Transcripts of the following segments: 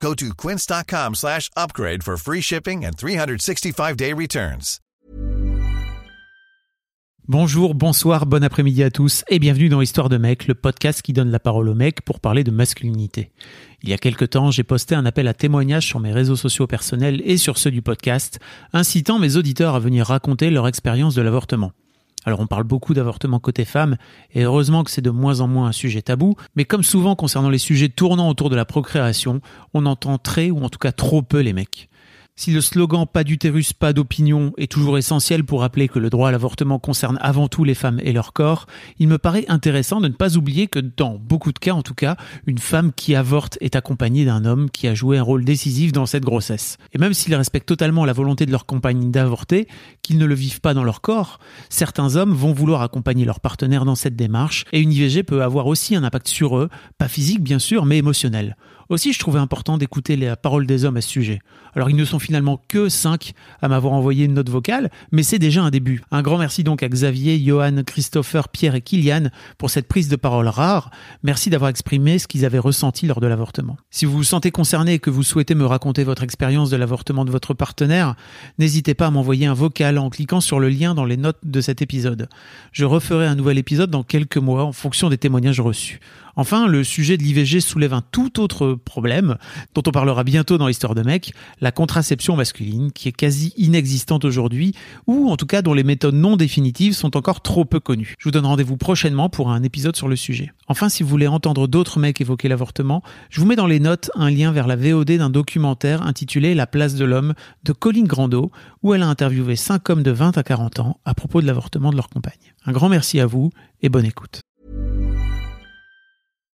Go to quince.com slash upgrade for free shipping and 365-day returns. Bonjour, bonsoir, bon après-midi à tous et bienvenue dans Histoire de mec, le podcast qui donne la parole aux mecs pour parler de masculinité. Il y a quelque temps, j'ai posté un appel à témoignages sur mes réseaux sociaux personnels et sur ceux du podcast, incitant mes auditeurs à venir raconter leur expérience de l'avortement. Alors on parle beaucoup d'avortement côté femme, et heureusement que c'est de moins en moins un sujet tabou, mais comme souvent concernant les sujets tournant autour de la procréation, on entend très ou en tout cas trop peu les mecs. Si le slogan Pas d'utérus, pas d'opinion est toujours essentiel pour rappeler que le droit à l'avortement concerne avant tout les femmes et leur corps, il me paraît intéressant de ne pas oublier que dans beaucoup de cas en tout cas, une femme qui avorte est accompagnée d'un homme qui a joué un rôle décisif dans cette grossesse. Et même s'ils respectent totalement la volonté de leur compagne d'avorter, qu'ils ne le vivent pas dans leur corps, certains hommes vont vouloir accompagner leur partenaire dans cette démarche et une IVG peut avoir aussi un impact sur eux, pas physique bien sûr, mais émotionnel. Aussi, je trouvais important d'écouter les paroles des hommes à ce sujet. Alors, ils ne sont finalement que cinq à m'avoir envoyé une note vocale, mais c'est déjà un début. Un grand merci donc à Xavier, Johan, Christopher, Pierre et Kylian pour cette prise de parole rare. Merci d'avoir exprimé ce qu'ils avaient ressenti lors de l'avortement. Si vous vous sentez concerné et que vous souhaitez me raconter votre expérience de l'avortement de votre partenaire, n'hésitez pas à m'envoyer un vocal en cliquant sur le lien dans les notes de cet épisode. Je referai un nouvel épisode dans quelques mois en fonction des témoignages reçus. Enfin, le sujet de l'IVG soulève un tout autre problème, dont on parlera bientôt dans l'histoire de mec, la contraception masculine, qui est quasi inexistante aujourd'hui, ou en tout cas dont les méthodes non définitives sont encore trop peu connues. Je vous donne rendez-vous prochainement pour un épisode sur le sujet. Enfin, si vous voulez entendre d'autres mecs évoquer l'avortement, je vous mets dans les notes un lien vers la VOD d'un documentaire intitulé La place de l'homme de Colline Grandot, où elle a interviewé 5 hommes de 20 à 40 ans à propos de l'avortement de leur compagne. Un grand merci à vous et bonne écoute.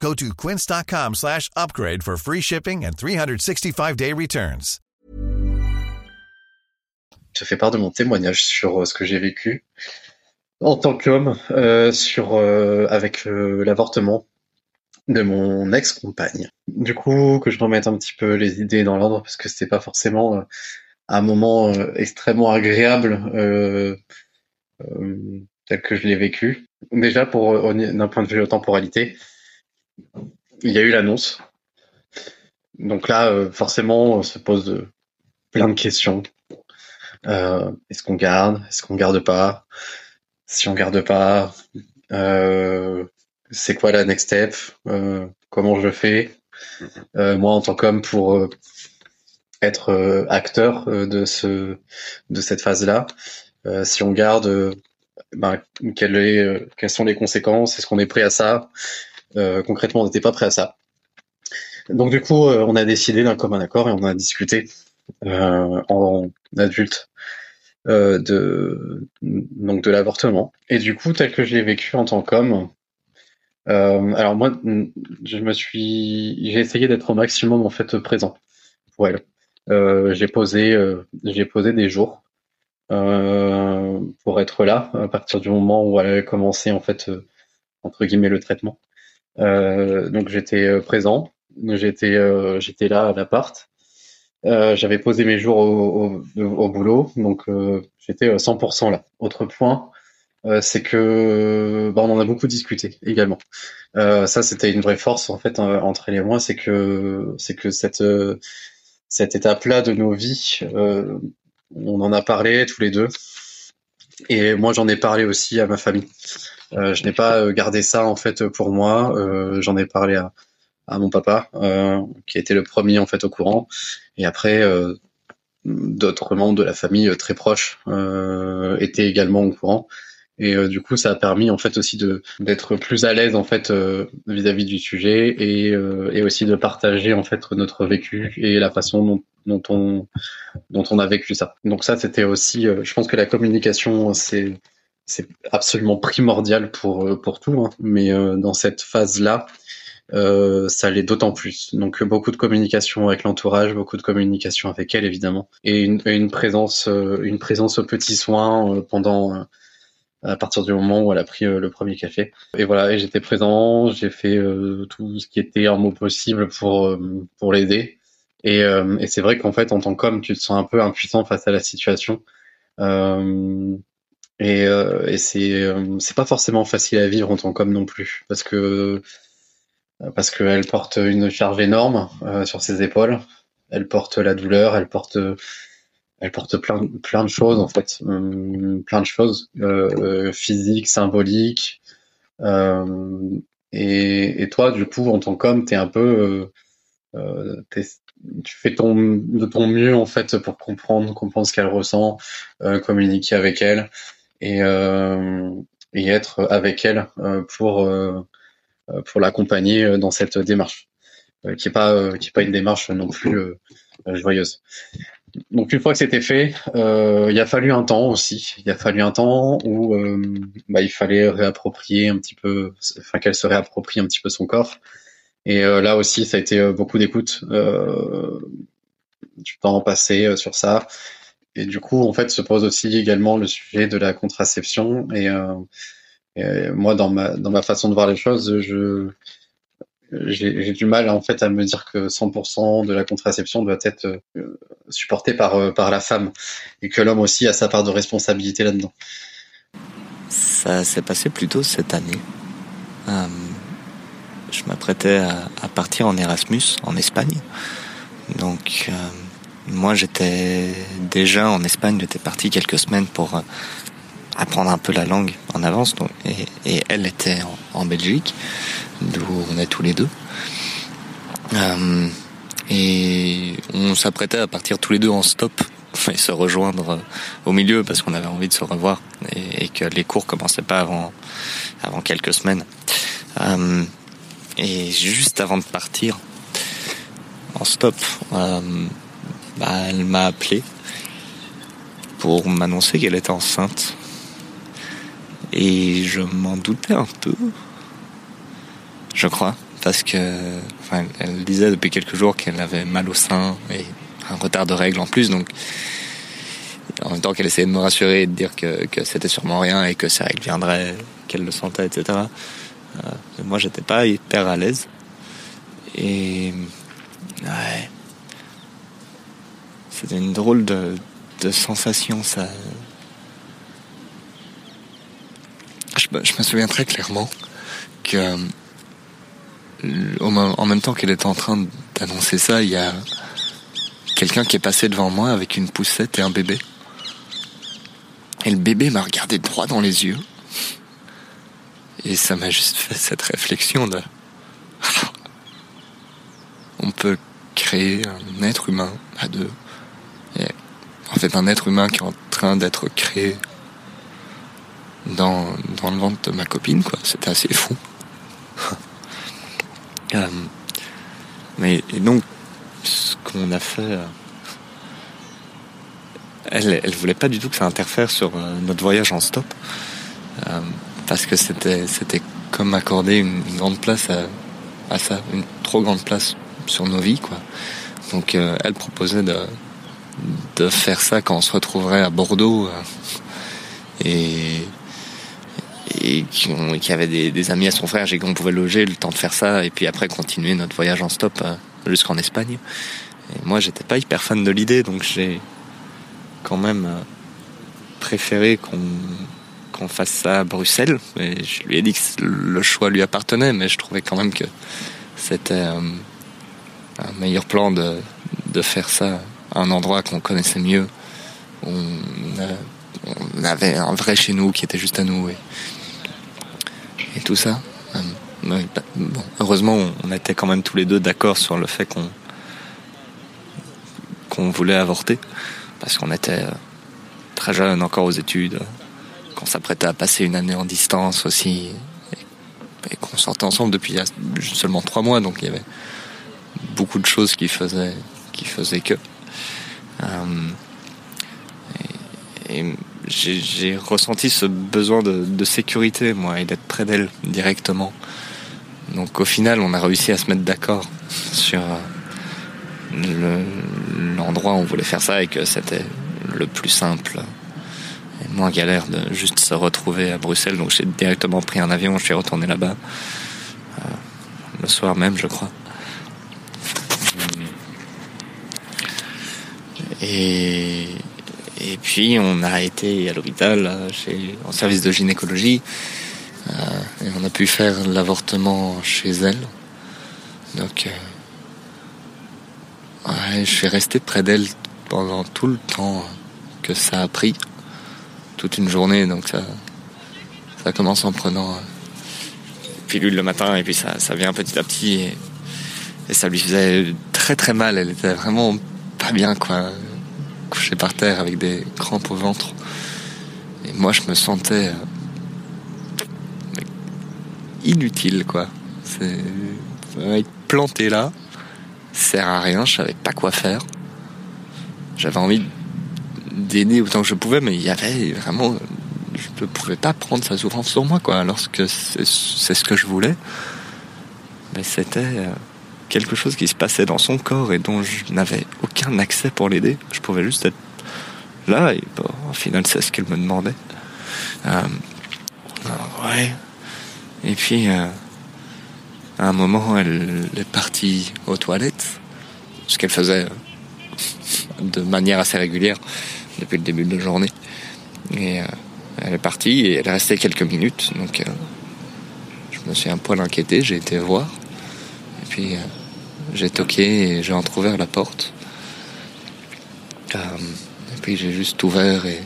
Go to quince.com slash upgrade for free shipping and 365-day returns. Je fais part de mon témoignage sur euh, ce que j'ai vécu en tant qu'homme euh, euh, avec l'avortement de mon ex-compagne. Du coup, que je remette un petit peu les idées dans l'ordre parce que c'était pas forcément un moment extrêmement agréable tel que je l'ai vécu. Déjà, pour d'un point de vue de temporalité, il y a eu l'annonce. Donc là, euh, forcément, on se pose plein de questions. Euh, est-ce qu'on garde? Est-ce qu'on garde pas? Si on garde pas, euh, c'est quoi la next step? Comment je fais? Moi, en tant qu'homme, pour être acteur de ce de cette phase-là, si on garde, ben, quelles sont les conséquences? Est-ce qu'on est prêt à ça? Concrètement, on n'était pas prêt à ça. Donc du coup, euh, on a décidé d'un commun accord et on a discuté euh, en adulte euh, de donc de l'avortement. Et du coup, tel que je l'ai vécu en tant qu'homme, euh, alors moi, je me suis, j'ai essayé d'être au maximum en fait présent pour elle. Euh, j'ai posé, euh, j'ai posé des jours euh, pour être là à partir du moment où elle avait commencé en fait euh, entre guillemets le traitement. Euh, donc j'étais euh, présent, j'étais euh, j'étais là à l'appart. J'avais posé mes jours au, au, au boulot, donc j'étais euh, 100% là. Autre point, euh, c'est que bah, on en a beaucoup discuté également. Euh, ça, c'était une vraie force en fait entre elle et moi, c'est que c'est que cette cette étape-là de nos vies, on en a parlé tous les deux, et moi j'en ai parlé aussi à ma famille. Euh, je n'ai pas euh, gardé ça en fait pour moi. Euh, j'en ai parlé à, à mon papa, euh, qui était le premier en fait au courant, et après euh, d'autres membres de la famille euh, très proches euh, étaient également au courant. Et du coup, ça a permis en fait aussi de d'être plus à l'aise en fait vis-à-vis du sujet et, et aussi de partager en fait notre vécu et la façon dont, dont on dont on a vécu ça. Donc ça, c'était aussi, je pense que la communication, c'est c'est absolument primordial pour pour tout, hein. mais dans cette phase là, euh, ça l'est d'autant plus. Donc beaucoup de communication avec l'entourage, beaucoup de communication avec elle évidemment, et une, une présence, euh, une présence aux petits soins euh, pendant à partir du moment où elle a pris le premier café. Et voilà, et j'étais présent, j'ai fait tout ce qui était un mot possible pour pour l'aider. Et, et c'est vrai qu'en fait, en tant qu'homme, tu te sens un peu impuissant face à la situation. Et, et c'est c'est pas forcément facile à vivre en tant qu'homme non plus, parce que euh, parce qu'elle porte une charge énorme euh, sur ses épaules. Elle porte la douleur, elle porte, elle porte plein, plein de choses en fait, hum, plein de choses euh, physiques, symboliques. Et, et, toi, du coup, en tant qu'homme, t'es un peu, tu fais ton, de ton mieux en fait pour comprendre, comprendre ce qu'elle ressent, communiquer avec elle et, et être avec elle pour euh, pour l'accompagner euh, dans cette démarche, euh, qui est pas qui est pas une démarche non plus joyeuse. Donc une fois que c'était fait, euh, il a fallu un temps aussi. Il a fallu un temps où euh, bah, il fallait réapproprier un petit peu, enfin qu'elle se réapproprie un petit peu son corps. Et euh, là aussi, ça a été beaucoup d'écoute, du temps passé sur ça. Et du coup, en fait, se pose aussi également le sujet de la contraception. Et, et moi, dans ma dans ma façon de voir les choses, je j'ai du mal en fait à me dire que 100% de la contraception doit être euh, supportée par euh, par la femme et que l'homme aussi a sa part de responsabilité là-dedans. Ça s'est passé plutôt cette année. Euh, je m'apprêtais à, à, partir en Erasmus en Espagne. Donc euh, moi j'étais déjà en Espagne, j'étais parti quelques semaines pour apprendre un peu la langue en avance. Donc, et, elle était en, Belgique, d'où on est tous les deux. Euh, et on s'apprêtait à partir tous les deux en stop et se rejoindre euh, au milieu parce qu'on avait envie de se revoir et, que les cours commençaient pas avant avant quelques semaines. Euh, et juste avant de partir en stop, euh, bah, elle m'a appelé pour m'annoncer qu'elle était enceinte et je m'en doutais un peu, je crois, parce que, enfin, elle disait depuis quelques jours qu'elle avait mal au sein et un retard de règles en plus, donc en même temps qu'elle essayait de me rassurer et de dire que, que c'était sûrement rien et que ses règles viendraient, qu'elle le sentait, etc. Euh, moi, j'étais pas hyper à l'aise. Et ouais, c'était une drôle de, sensation, ça. je me souviens très clairement que euh, en même temps qu'elle était en train d'annoncer ça, il y a quelqu'un qui est passé devant moi avec une poussette et un bébé. Et le bébé m'a regardé droit dans les yeux. Et ça m'a juste fait cette réflexion de... On peut créer un être humain à deux. En fait, un être humain qui est en train d'être créé dans, dans le ventre de ma copine, quoi. C'était assez fou. euh, mais et donc, ce qu'on a fait, euh, elle, elle voulait pas du tout que ça interfère sur euh, notre voyage en stop, parce que c'était, c'était comme accorder une, grande place à, à, ça, une trop grande place sur nos vies, quoi. Donc, elle proposait de, de faire ça quand on se retrouverait à Bordeaux. et et qui, avait des, amis à son frère, j'ai qu'on pouvait loger le temps de faire ça et puis après continuer notre voyage en stop euh, jusqu'en Espagne. Et moi, j'étais pas hyper fan de l'idée, donc j'ai quand même euh, préféré qu'on fasse ça à Bruxelles. Et je lui ai dit que le choix lui appartenait, mais je trouvais quand même que c'était euh, un meilleur plan de, de faire ça un endroit qu'on connaissait mieux. On, on avait un vrai chez nous qui était juste à nous. Et, tout ça. Euh, bah, heureusement, on était quand même tous les deux d'accord sur le fait qu'on voulait avorter, parce qu'on était euh, très jeunes encore aux études, qu'on s'apprêtait à passer une année en distance aussi, et, qu'on sortait ensemble depuis seulement trois mois, donc il y avait beaucoup de choses qui faisaient, qui faisaient que. Euh, et, j'ai ressenti ce besoin de, sécurité, moi, et d'être près d'elle directement. Donc au final, on a réussi à se mettre d'accord sur l'endroit où on voulait faire ça et que c'était le plus simple et moins galère de juste se retrouver à Bruxelles. Donc j'ai directement pris un avion, je suis retourné là-bas euh, le soir même, je crois. Et, puis on a été à l'hôpital, en service de gynécologie, euh, et on a pu faire l'avortement chez elle. Donc, euh, je suis resté près d'elle pendant tout le temps que ça a pris, toute une journée. Donc ça, ça commence en prenant euh, pilule le matin et puis ça, ça vient petit à petit et, et ça lui faisait très très mal. Elle était vraiment pas bien quoi couché par terre avec des crampes au ventre. Et moi, je me sentais euh, inutile, quoi. C'est être planté là, sert à rien. Je savais pas quoi faire. J'avais envie d'aider autant que je pouvais, mais il y avait vraiment, je ne pouvais pas prendre sa souffrance sur moi, quoi. Lorsque c'est ce que je voulais, mais c'était euh, quelque chose qui se passait dans son corps et dont je n'avais aucun accès pour l'aider. Je pouvais juste être là et bon, au final c'est ce qu'elle me demandait. Euh, ouais. Et puis euh, à un moment elle est partie aux toilettes, ce qu'elle faisait euh, de manière assez régulière depuis le début de la journée. Et elle est partie et elle est restée quelques minutes. Donc je me suis un poil inquiété, j'ai été voir. Et puis j'ai toqué et j'ai entrouvert la porte. Euh, et puis j'ai juste ouvert et,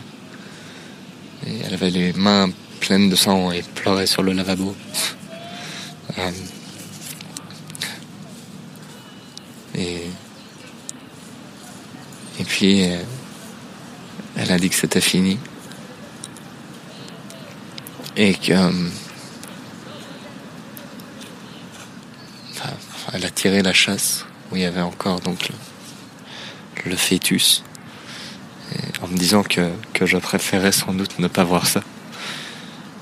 elle avait les mains pleines de sang et pleurait sur le lavabo. Euh, et, et puis euh, elle a dit que c'était fini. Et que elle a tiré la chasse où il y avait encore donc le, fœtus, en me disant que, je préférais sans doute ne pas voir ça.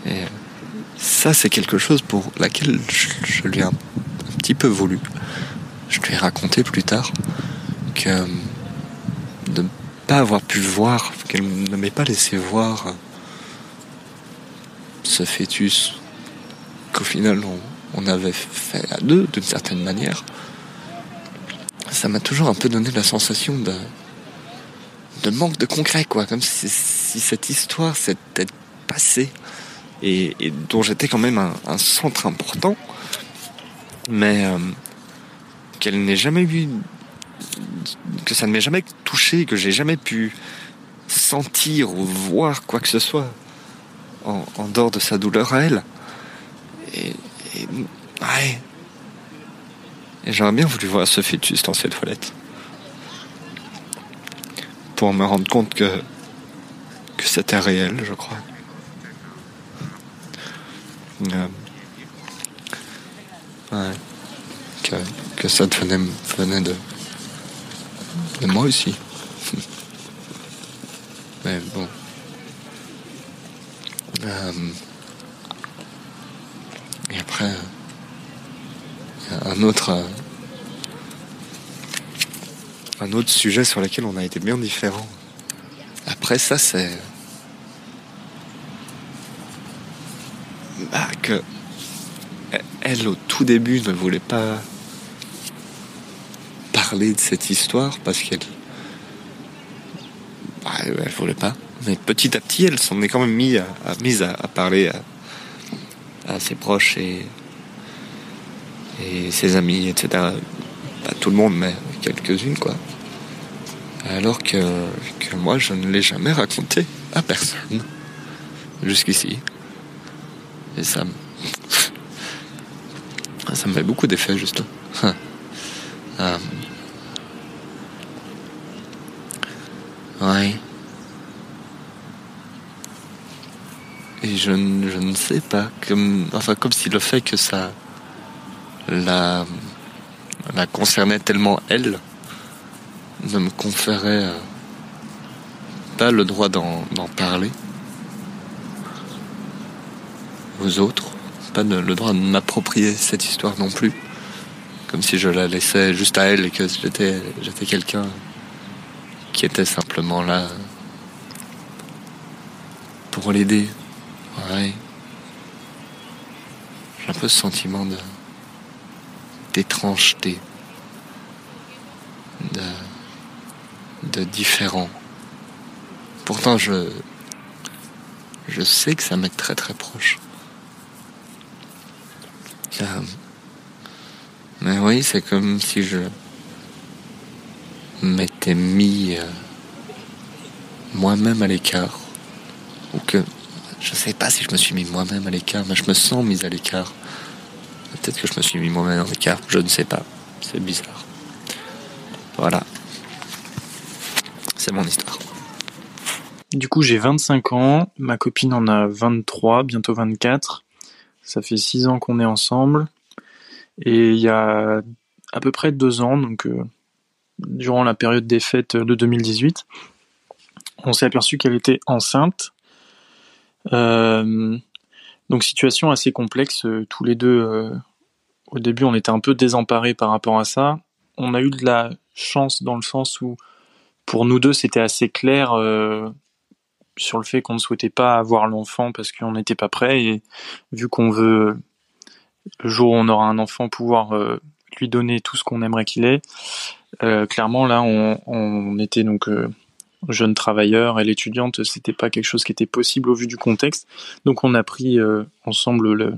Et ça, c'est quelque chose pour laquelle je, lui ai un, petit peu voulu. Je lui ai raconté plus tard que de ne pas avoir pu voir, qu'elle ne m'ait pas laissé voir ce fœtus, qu'au final on avait fait à deux d'une certaine manière, ça m'a toujours un peu donné la sensation de, manque de concret, quoi. Comme si, cette histoire s'était passée et, dont j'étais quand même un, centre important, mais euh, qu'elle n'ait jamais eu, que ça ne m'ait jamais touché, que j'ai jamais pu sentir ou voir quoi que ce soit en, dehors de sa douleur à elle. Et, ouais. J'aurais bien voulu voir ce fœtus dans cette toilette. Pour me rendre compte que, que c'était réel, je crois. Euh, ouais. Que, que ça venait, venait de, de moi aussi. Mais bon. Euh, et après, un autre, euh, un autre sujet sur lequel on a été bien différents. Après ça, c'est bah, que elle au tout début ne voulait pas parler de cette histoire parce qu'elle bah, elle voulait pas. Mais petit à petit, elle s'en est quand même mise à, à, parler à ses proches et, ses amis, etc. Pas tout le monde, mais quelques-unes, quoi. Alors que, que moi, je ne l'ai jamais raconté à personne. Jusqu'ici. Et ça me... Ça me fait beaucoup d'effet, juste. euh... Je, ne sais pas, comme, enfin comme si le fait que ça la, concernait tellement elle ne me conférait euh, pas le droit d'en parler aux autres, pas le droit de m'approprier cette histoire non plus, comme si je la laissais juste à elle et que j'étais quelqu'un qui était simplement là pour l'aider. Ouais. J'ai un peu ce sentiment de d'étrangeté, de, de différent. Pourtant, je, je sais que ça m'est très très proche. Mais oui, c'est comme si je m'étais mis euh, moi-même à l'écart. Ou que je sais pas si je me suis mis moi-même à l'écart, mais je me sens mis à l'écart. Peut-être que je me suis mis moi-même à l'écart, je ne sais pas. C'est bizarre. Voilà. C'est mon histoire. Du coup, j'ai 25 ans, ma copine en a 23, bientôt 24. Ça fait 6 ans qu'on est ensemble. Et il y a à peu près deux ans, donc euh, durant la période des fêtes de 2018, on s'est aperçu qu'elle était enceinte. Euh, donc situation assez complexe, euh, tous les deux. au début, on était un peu désemparés par rapport à ça. On a eu de la chance dans le sens où, pour nous deux, c'était assez clair sur le fait qu'on ne souhaitait pas avoir l'enfant parce qu'on n'était pas prêt et vu qu'on veut le jour où on aura un enfant pouvoir euh, lui donner tout ce qu'on aimerait qu'il ait euh, clairement là on, était donc euh, jeune travailleur et l'étudiante c'était pas quelque chose qui était possible au vu du contexte donc on a pris euh, ensemble le,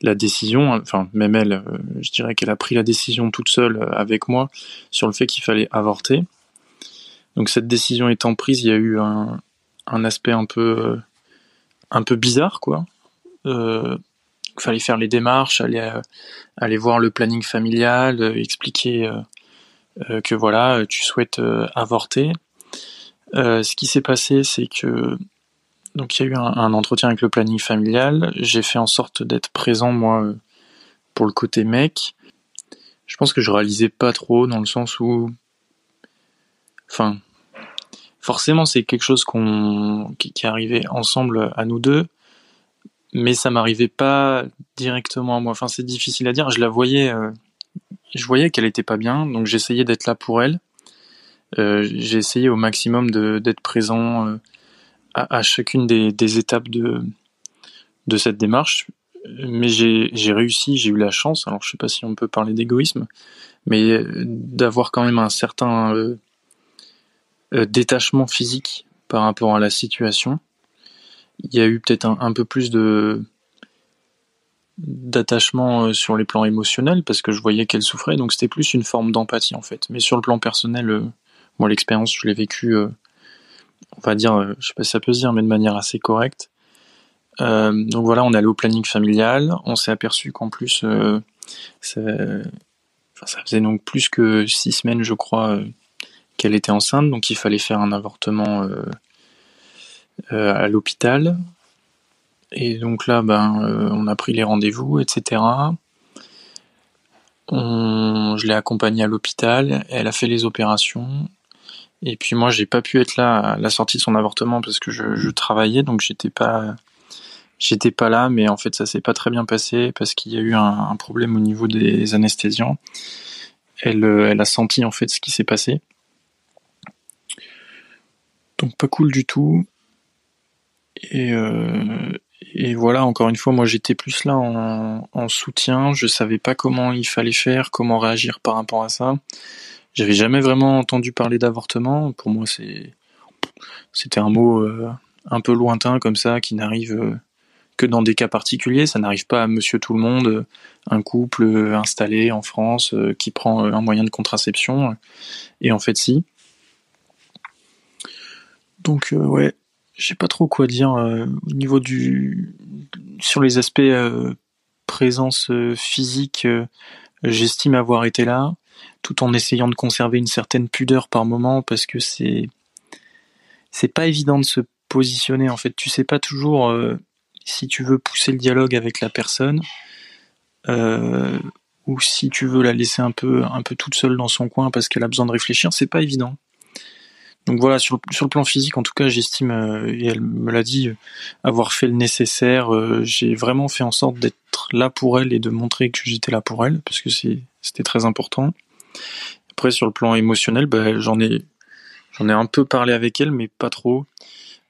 la décision enfin même elle je dirais qu'elle a pris la décision toute seule avec moi sur le fait qu'il fallait avorter donc cette décision étant prise il y a eu un, aspect un peu euh, un peu bizarre quoi. Euh, il fallait faire les démarches, aller euh, aller voir le planning familial, expliquer que voilà tu souhaites avorter. Ce qui s'est passé, c'est que donc il y a eu un, entretien avec le planning familial. J'ai fait en sorte d'être présent moi pour le côté mec. Je pense que je réalisais pas trop dans le sens où, enfin, forcément c'est quelque chose qui, arrivait ensemble à nous deux mais ça m'arrivait pas directement à moi enfin c'est difficile à dire je la voyais euh, je voyais qu'elle était pas bien donc j'essayais d'être là pour elle euh, j'ai essayé au maximum d'être présent euh, à, chacune des, étapes de cette démarche mais j'ai réussi j'ai eu la chance alors je sais pas si on peut parler d'égoïsme mais d'avoir quand même un certain euh, euh, détachement physique par rapport à la situation. Il y a eu peut-être un, peu plus de d'attachement euh, sur les plans émotionnels parce que je voyais qu'elle souffrait, donc c'était plus une forme d'empathie en fait. Mais sur le plan personnel, euh, moi l'expérience je l'ai vécue, on va dire, je sais pas si ça peut se dire, mais de manière assez correcte. donc voilà, on est allé au planning familial, on s'est aperçu qu'en plus, ça, ça faisait donc plus que six semaines, je crois, qu'elle était enceinte, donc il fallait faire un avortement euh, euh, à l'hôpital. Et donc là, ben, euh, on a pris les rendez-vous, etc. je l'ai accompagnée à l'hôpital, elle a fait les opérations. Et puis moi, j'ai pas pu être là à la sortie de son avortement parce que je, travaillais, donc j'étais pas, j'étais pas là. Mais en fait, ça s'est pas très bien passé parce qu'il y a eu un, un, problème au niveau des anesthésiants. Elle, elle a senti en fait ce qui s'est passé. Donc pas cool du tout. Et, euh, et voilà, encore une fois, moi j'étais plus là en, en, soutien. Je savais pas comment il fallait faire, comment réagir par rapport à ça. J'avais jamais vraiment entendu parler d'avortement. Pour moi, c'était un mot euh, un peu lointain comme ça, qui n'arrive euh, que dans des cas particuliers. Ça n'arrive pas à Monsieur tout le monde, un couple installé en France qui prend un moyen de contraception. Et en fait, si. Donc euh, ouais, je sais pas trop quoi dire euh, au niveau du sur les aspects euh, présence physique. J'estime avoir été là, tout en essayant de conserver une certaine pudeur par moment parce que c'est c'est pas évident de se positionner en fait. Tu sais pas toujours si tu veux pousser le dialogue avec la personne, euh, ou si tu veux la laisser un peu, un peu toute seule dans son coin parce qu'elle a besoin de réfléchir, c'est pas évident. Donc voilà, sur, sur le plan physique, en tout cas, j'estime, euh, et elle me l'a dit, avoir fait le nécessaire. Euh, j'ai vraiment fait en sorte d'être là pour elle et de montrer que j'étais là pour elle, parce que c'était très important. Après, sur le plan émotionnel, bah, j'en ai, un peu parlé avec elle, mais pas trop.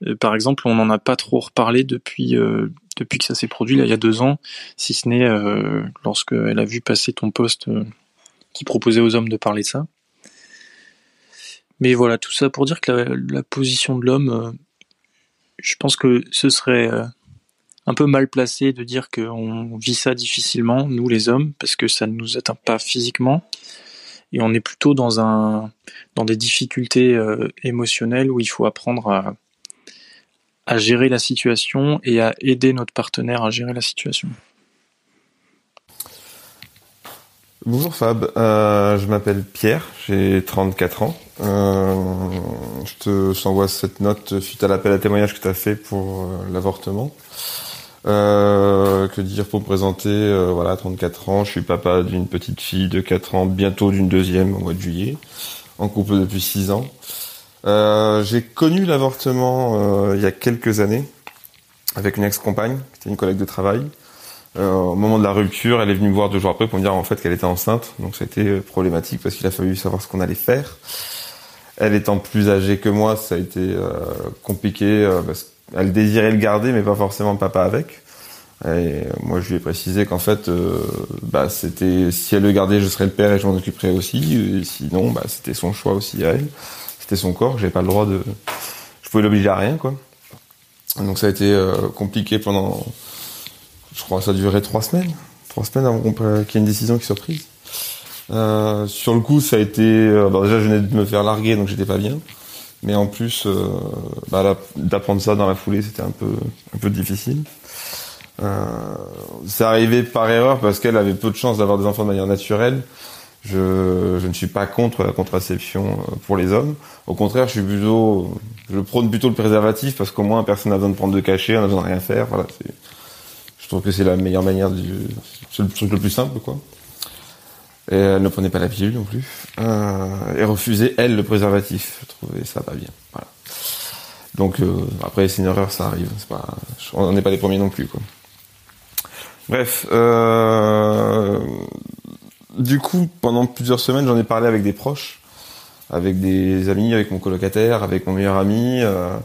Euh, par exemple, on n'en a pas trop reparlé depuis euh, que ça s'est produit il y a deux ans, si ce n'est euh, lorsqu'elle a vu passer ton poste euh, qui proposait aux hommes de parler ça. Mais voilà, tout ça pour dire que la, la position de l'homme, je pense que ce serait un peu mal placé de dire qu'on vit ça difficilement, nous les hommes, parce que ça ne nous atteint pas physiquement et on est plutôt dans un dans des difficultés euh, émotionnelles où il faut apprendre à gérer la situation et à aider notre partenaire à gérer la situation. Bonjour Fab, euh, je m'appelle Pierre, j'ai 34 ans. Euh, je te t'envoie cette note suite à l'appel à témoignage que tu as fait pour l'avortement. Euh, que dire pour me présenter euh, Voilà, 34 ans, je suis papa d'une petite fille de 4 ans, bientôt d'une deuxième au mois de juillet, en couple depuis 6 ans. Euh, j'ai connu l'avortement euh, il y a quelques années avec une ex-compagne, qui était une collègue de travail. Au moment de la rupture, elle est venue me voir deux jours après pour me dire en fait qu'elle était enceinte, donc ça a été problématique parce qu'il a fallu savoir ce qu'on allait faire. Elle étant plus âgée que moi, ça a été compliqué parce qu'elle désirait le garder, mais pas forcément papa avec. Et moi, je lui ai précisé qu'en fait, euh, bah, c'était si elle le gardait, je serais le père et je m'en occuperais aussi. Sinon, bah, c'était son choix aussi à elle. C'était son corps. J'avais pas le droit de. Je pouvais l'obliger à rien, quoi. Donc ça a été euh, compliqué pendant. Je crois que ça a duré trois semaines. Trois semaines avant qu'il y ait une décision qui soit prise. Euh, sur le coup, ça a été. Euh, déjà, je venais de me faire larguer, donc j'étais pas bien. Mais en plus, euh, bah, d'apprendre ça dans la foulée, c'était un peu, difficile. Euh, c'est arrivé par erreur parce qu'elle avait peu de chances d'avoir des enfants de manière naturelle. Je, ne suis pas contre la contraception euh, pour les hommes. Au contraire, je prône plutôt le préservatif parce qu'au moins personne n'a besoin de prendre de cachet, on n'a besoin de rien faire. Je trouve que c'est la meilleure manière c'est le truc le plus simple, quoi. Et elle ne prenait pas la pilule non plus. Euh, et refusait elle le préservatif. Je trouvais ça pas bien. Voilà. Donc euh, après c'est une erreur, ça arrive. Pas, on n'est pas les premiers non plus, quoi. Bref, euh, du coup, pendant plusieurs semaines, j'en ai parlé avec des proches, avec des amis, avec mon colocataire, avec mon meilleur ami. Euh,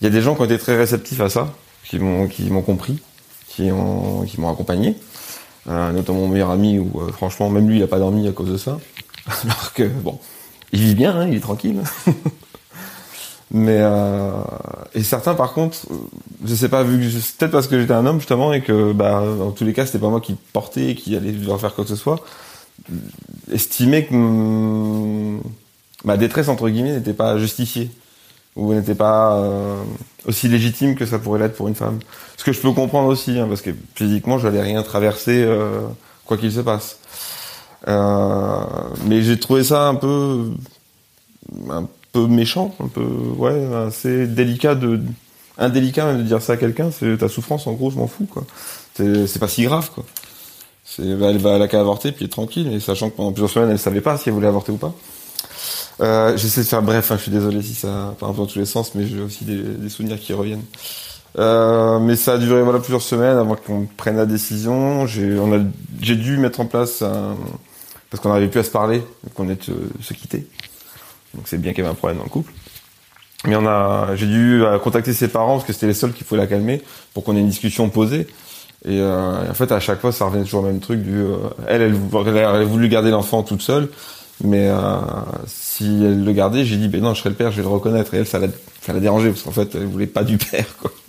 il y a des gens qui ont été très réceptifs à ça, qui m'ont qui m'ont compris, qui ont qui m'ont accompagné. Euh, notamment mon meilleur ami où euh, franchement même lui il a pas dormi à cause de ça. Alors que bon, il vit bien, hein, il est tranquille. Mais euh, et certains par contre, je sais pas, vu peut-être parce que j'étais un homme justement et que bah dans tous les cas c'était pas moi qui portais et qui allait devoir faire quoi que ce soit, estimer que ma détresse entre guillemets n'était pas justifiée ou n'était pas euh, aussi légitime que ça pourrait l'être pour une femme. Ce que je peux comprendre aussi, hein, parce que physiquement je n'allais rien traverser euh, quoi qu'il se passe. Euh, mais j'ai trouvé ça un peu un peu méchant, un peu ouais, assez délicat de indélicat de dire ça à quelqu'un. C'est ta souffrance en gros, je m'en fous quoi. C'est pas si grave quoi. C'est bah, elle va elle a qu'à avorter puis être tranquille, et sachant que pendant plusieurs semaines elle savait pas si elle voulait avorter ou pas. Euh, J'essaie de faire bref, hein, je suis désolé si ça part dans tous les sens, mais j'ai aussi des, des, souvenirs qui reviennent. Euh, mais ça a duré voilà plusieurs semaines avant qu'on prenne la décision. J'ai dû mettre en place un, parce qu'on n'arrivait plus à se parler, qu'on ait se, se quitter. Donc c'est bien qu'il y avait un problème dans le couple. Mais on a, j'ai dû euh, contacter ses parents parce que c'était les seuls qui pouvaient la calmer pour qu'on ait une discussion posée. Et, euh, en fait, à chaque fois, ça revenait toujours au même truc du, euh, elle, elle, elle, voulu garder l'enfant toute seule, mais euh, si elle le gardait, j'ai dit, ben non, je serai le père, je vais le reconnaître. Et elle, ça l'a, ça l'a dérangé parce qu'en fait, elle voulait pas du père. Quoi.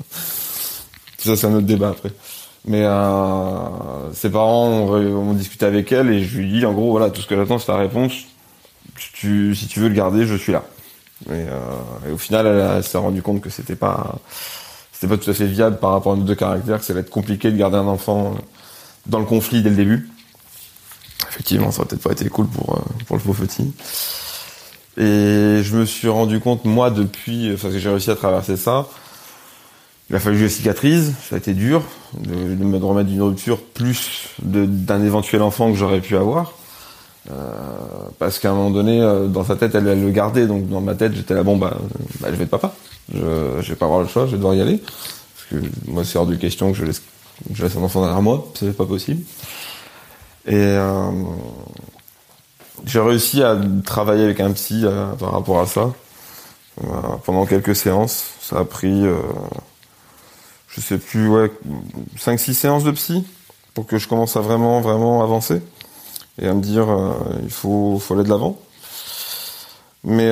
Ça, c'est un autre débat après. Mais euh, ses parents ont, discuté avec elle et je lui dit, en gros, voilà, tout ce que j'attends, c'est ta réponse. Tu, si tu veux le garder, je suis là. Et, euh, et au final, elle, s'est rendu compte que c'était pas, c'était pas tout à fait viable par rapport à nos deux caractères, que ça allait être compliqué de garder un enfant dans le conflit dès le début. Effectivement, ça aurait peut-être pas été cool pour pour le pauvre petit. Et je me suis rendu compte moi depuis, enfin que j'ai réussi à traverser ça, Il a fallu que je cicatrise, ça a été dur de, me remettre d'une rupture plus d'un éventuel enfant que j'aurais pu avoir. Euh, parce qu'à un moment donné, euh, dans sa tête, elle, elle, le gardait, donc dans ma tête, j'étais là, bon, bah, bah, je vais être papa. Je, je vais pas avoir le choix, je vais devoir y aller. Parce que moi, c'est hors de question que je laisse, je laisse un enfant derrière moi, c'est pas possible. Et euh, j'ai réussi à travailler avec un psy euh, par rapport à ça euh, pendant quelques séances. Ça a pris, je sais plus, ouais, 5-6 séances de psy pour que je commence à vraiment, vraiment avancer et à me dire il faut, faut aller de l'avant. Mais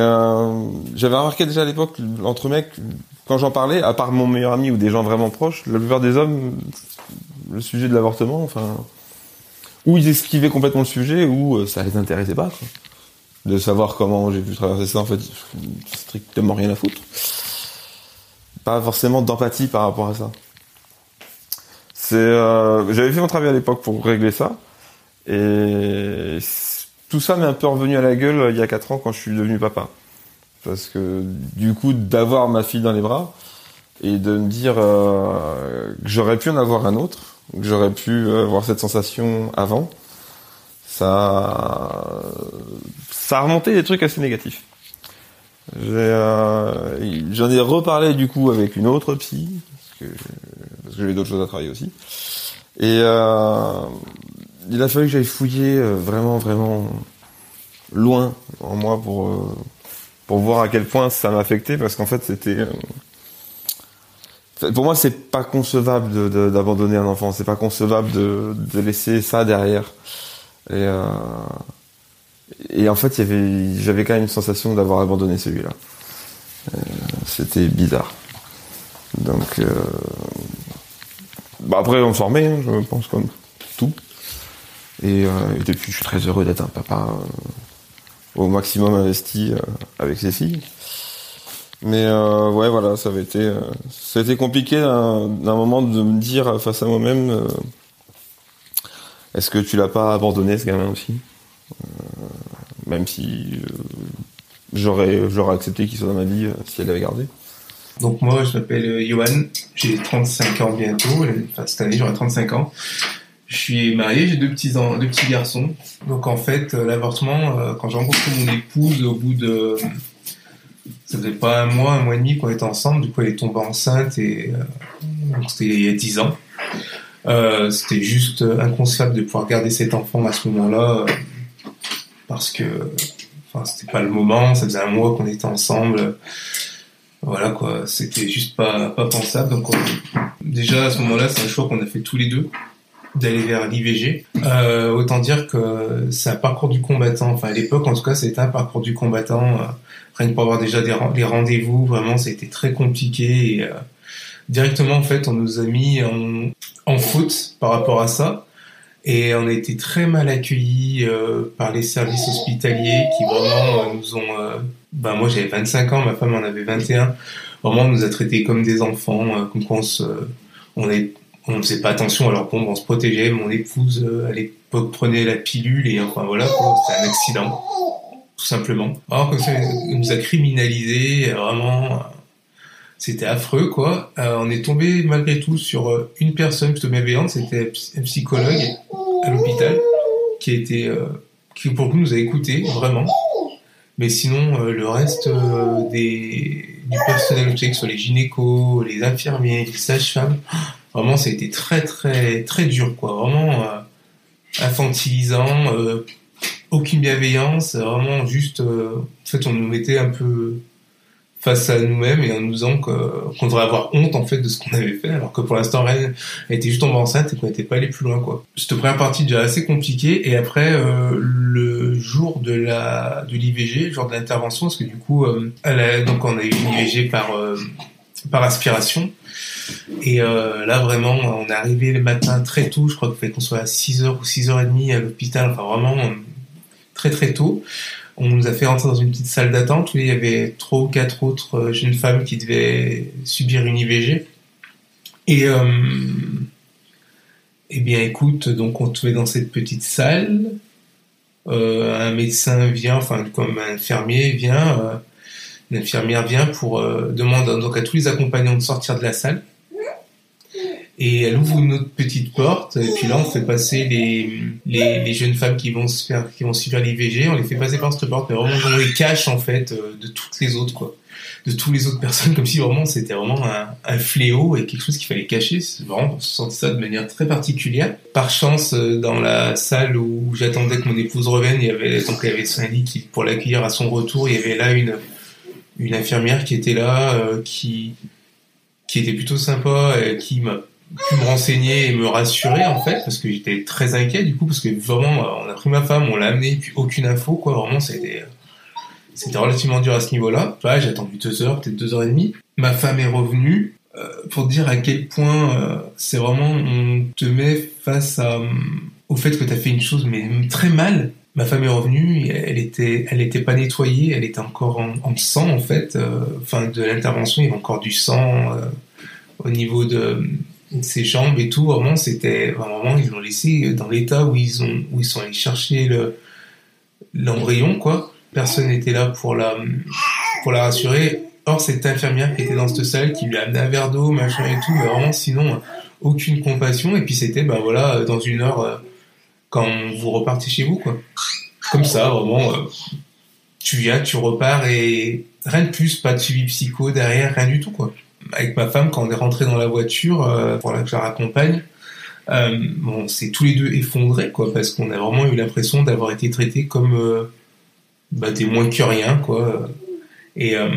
j'avais remarqué déjà à l'époque, entre mecs, quand j'en parlais, à part mon meilleur ami ou des gens vraiment proches, la plupart des hommes, le sujet de l'avortement, enfin, ou ils esquivaient complètement le sujet, ou euh, ça les intéressait pas. Quoi. De savoir comment j'ai pu traverser ça, en fait, strictement rien à foutre. Pas forcément d'empathie par rapport à ça. C'est, euh, j'avais fait mon travail à l'époque pour régler ça. Et tout ça m'est un peu revenu à la gueule euh, il y a 4 ans quand je suis devenu papa. Parce que du coup, d'avoir ma fille dans les bras et de me dire euh, que j'aurais pu en avoir un autre, j'aurais pu avoir cette sensation avant, ça, ça a remonté des trucs assez négatifs. J'en ai, reparlé du coup avec une autre psy, parce que, que j'avais d'autres choses à travailler aussi. Et euh, il a fallu que j'aille fouiller euh, vraiment, vraiment loin en moi pour, euh, pour voir à quel point ça m'affectait, parce qu'en fait, c'était. Euh, pour moi, c'est pas concevable d'abandonner un enfant, c'est pas concevable de, de, laisser ça derrière. Et, euh, et en fait, j'avais quand même une sensation d'avoir abandonné celui-là. C'était bizarre. Donc, bah après, on s'en remet, hein, je pense, comme tout. Et, euh, et, depuis, je suis très heureux d'être un papa euh, au maximum investi euh, avec ses filles. Mais euh, ouais, voilà, ça avait été, ça a été compliqué d'un moment de me dire face à moi-même, est-ce que tu l'as pas abandonné ce gamin aussi? Même si j'aurais, j'aurais accepté qu'il soit dans ma vie si elle l'avait gardé. Donc moi, je m'appelle Johan, j'ai 35 ans bientôt, enfin cette année j'aurai 35 ans. Je suis marié, j'ai deux petits deux petits garçons. Donc en fait, l'avortement, quand j'ai rencontré mon épouse au bout de ça faisait pas un mois, un mois et demi qu'on était ensemble. Du coup, elle est tombée enceinte et donc c'était il y a dix ans. Euh, c'était juste inconcevable de pouvoir garder cet enfant à ce moment-là parce que enfin c'était pas le moment. Ça faisait un mois qu'on était ensemble. Voilà quoi, c'était juste pas pas pensable. Donc déjà à ce moment-là, c'est un choix qu'on a fait tous les deux d'aller vers l'IVG. Euh, autant dire que c'est un parcours du combattant. Enfin, à l'époque, en tout cas, c'était un parcours du combattant. Euh, rien que pour avoir déjà des, rendez-vous, vraiment, c'était très compliqué. Et, euh, directement, en fait, on nous a mis en, en faute par rapport à ça. Et on a été très mal accueillis euh, par les services hospitaliers qui vraiment nous ont... ben moi, j'avais 25 ans, ma femme en avait 21. Vraiment, on nous a traités comme des enfants, comme quand on se... On est on ne faisait pas attention, alors bon, on se protégeait. Mon épouse, euh, à l'époque, prenait la pilule et enfin voilà, c'était un accident, tout simplement. Alors ça nous a criminalisé, vraiment, c'était affreux, quoi. Euh, on est tombé malgré tout sur euh, une personne plutôt bienveillante, c'était un psychologue à l'hôpital qui était, qui pour nous a écoutés, vraiment. Mais sinon, le reste des, du personnel, que ce soit les gynécos, les infirmiers, les sages-femmes, Vraiment, ça a été très, très, très dur, quoi. Vraiment euh, infantilisant, euh, aucune bienveillance, vraiment juste. Euh, en fait, on nous mettait un peu face à nous-mêmes et en nous disant qu'on devrait avoir honte en fait de ce qu'on avait fait, alors que pour l'instant, elle était juste tombée enceinte et qu'on n'était pas allé plus loin, quoi. Cette première partie déjà assez compliquée et après le jour de la de l'IVG, le jour de l'intervention, parce que du coup, a, donc on a eu l'IVG par par aspiration. Et euh, là, vraiment, on est arrivé le matin très tôt. Je crois qu'il fallait qu'on soit à 6h ou 6h30 à l'hôpital. Enfin, vraiment, très très tôt. On nous a fait rentrer dans une petite salle d'attente où il y avait trois ou quatre autres euh, jeunes femmes qui devaient subir une IVG. Et euh, eh bien, écoute, donc on trouvait dans cette petite salle. Euh, un médecin vient, enfin comme un infirmier vient, euh, l'infirmière vient pour euh, demander donc à tous les accompagnants de sortir de la salle Et elle ouvre une autre petite porte, et puis là on fait passer les, les, jeunes femmes qui vont se qui vont subir l'IVG, on les fait passer par cette porte, mais vraiment on les cache en fait euh, de toutes les autres quoi, de toutes les autres personnes, comme si vraiment c'était vraiment un, un fléau et quelque chose qu'il fallait cacher. Vraiment on se sentait ça de manière très particulière. Par chance, euh, dans la salle où j'attendais que mon épouse revienne, il y avait donc il y avait Cindy qui pour l'accueillir à son retour, il y avait là une une infirmière qui était là, euh, qui qui était plutôt sympa, et qui m'a pu me renseigner et me rassurer en fait parce que j'étais très inquiet du coup parce que vraiment euh, on a pris ma femme on l'a amenée puis aucune info quoi. Vraiment c'était c'était relativement dur à ce niveau-là. Ouais, j'ai attendu deux heures peut-être deux heures et demie. Ma femme est revenue euh, pour dire à quel point euh, c'est vraiment on te met face au fait que tu as fait une chose mais très mal. Ma femme est revenue elle était elle pas nettoyée elle était encore en, en sang en fait enfin de l'intervention il y avait encore du sang au niveau de ses jambes et tout, vraiment, c'était, vraiment, ils l'ont laissé dans l'état où ils ont, où ils sont allés chercher le, l'embryon, quoi. Personne n'était là pour la, pour la rassurer. Or, cette infirmière qui était dans cette salle, qui lui a amené un verre d'eau, machin et tout, mais vraiment, sinon, aucune compassion. Et puis, c'était, ben voilà, dans une heure, quand vous repartez chez vous, quoi. Comme ça, vraiment, tu viens, tu repars et rien de plus, pas de suivi psycho derrière, rien du tout, quoi avec ma femme, quand on est rentré dans la voiture, euh, pour la que je la raccompagne, euh, bon, c'est tous les deux effondrés, quoi, parce qu'on a vraiment eu l'impression d'avoir été traités comme euh, bah, des moins que rien, quoi. Et euh,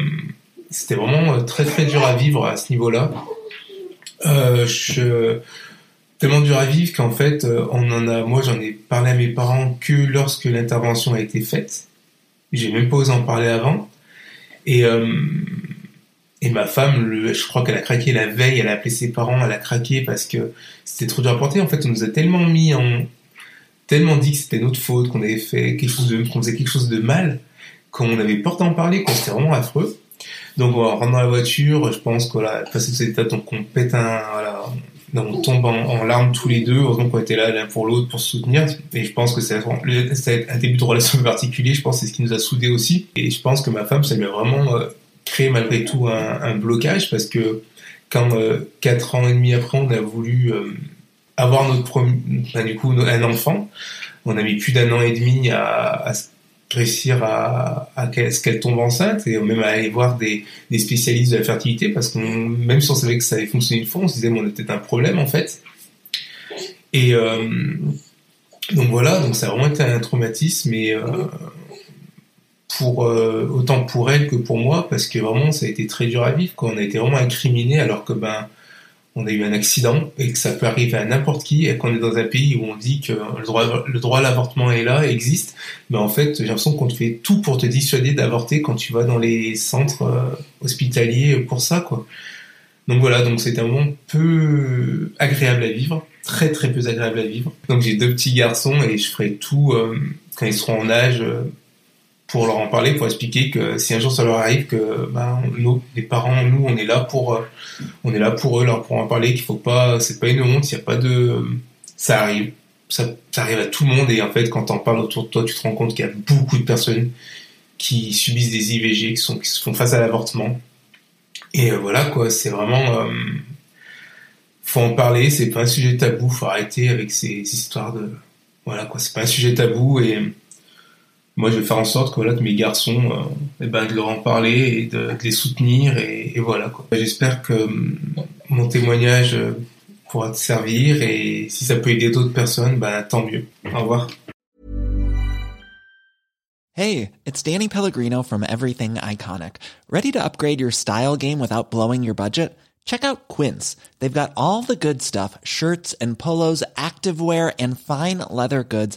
c'était vraiment très très dur à vivre à ce niveau-là. Euh, je... Tellement dur à vivre qu'en fait, on en a, moi j'en ai parlé à mes parents que lorsque l'intervention a été faite. J'ai même pas osé en parler avant. Et et ma femme, je crois qu'elle a craqué la veille, elle a appelé ses parents, elle a craqué parce que c'était trop dur à porter. En fait, on nous a tellement mis en, tellement dit que c'était notre faute, qu'on avait fait quelque chose de, qu'on faisait quelque chose de mal, qu'on avait peur d'en parler, qu'on c'était vraiment affreux. Donc, on rentre dans la voiture, je pense qu'on a passé de cet état, donc on pète un, on tombe en, larmes tous les deux, heureusement qu'on était là l'un pour l'autre pour se soutenir. Et je pense que c'est un début de relation particulier, je pense que c'est ce qui nous a soudés aussi. Et je pense que ma femme, ça lui a vraiment euh, créé malgré tout un, blocage parce que quand euh, quatre ans et demi après on a voulu euh, avoir notre du coup un enfant, on a mis plus d'un an et demi à, réussir à, ce qu'elle tombe enceinte et même à aller voir des, spécialistes de la fertilité parce qu'on même si on savait que ça avait fonctionné une fois, on se disait bon, on a peut-être un problème en fait. Et euh, donc voilà, donc ça a vraiment été un traumatisme et pour euh, autant pour elle que pour moi parce que vraiment ça a été très dur à vivre quand on a été vraiment incriminé alors que ben on a eu un accident et que ça peut arriver à n'importe qui et qu'on est dans un pays où on dit que le droit le droit à l'avortement est là existe. Mais en fait j'ai l'impression qu'on te fait tout pour te dissuader d'avorter quand tu vas dans les centres euh, hospitaliers pour ça quoi. Donc voilà donc c'est un moment peu agréable à vivre très très peu agréable à vivre. Donc j'ai deux petits garçons et je ferai tout euh, quand ils seront en âge euh, pour leur en parler, pour expliquer que si un jour ça leur arrive, que ben, nous, les parents, nous, on est là pour, euh, on est là pour eux, leur pour en parler, qu'il faut pas, c'est pas une honte, il y a pas de, ça arrive, ça, ça arrive à tout le monde et en fait, quand t'en parles autour de toi, tu te rends compte qu'il y a beaucoup de personnes qui subissent des IVG, qui sont, qui se font face à l'avortement. Et euh, voilà quoi, c'est vraiment, euh, faut en parler, c'est pas un sujet tabou, faut arrêter avec ces, ces histoires de, voilà quoi, c'est pas un sujet tabou et moi, je vais faire en sorte que, voilà, que mes garçons, euh, eh ben, de leur en parler et de, les soutenir. Et, et voilà. quoi. J'espère que mm, mon témoignage euh, pourra te servir. Et si ça peut aider d'autres personnes, ben, tant mieux. Au revoir. Hey, it's Danny Pellegrino from Everything Iconic. Ready to upgrade your style game without blowing your budget? Check out Quince. They've got all the good stuff shirts and polos, activewear, and fine leather goods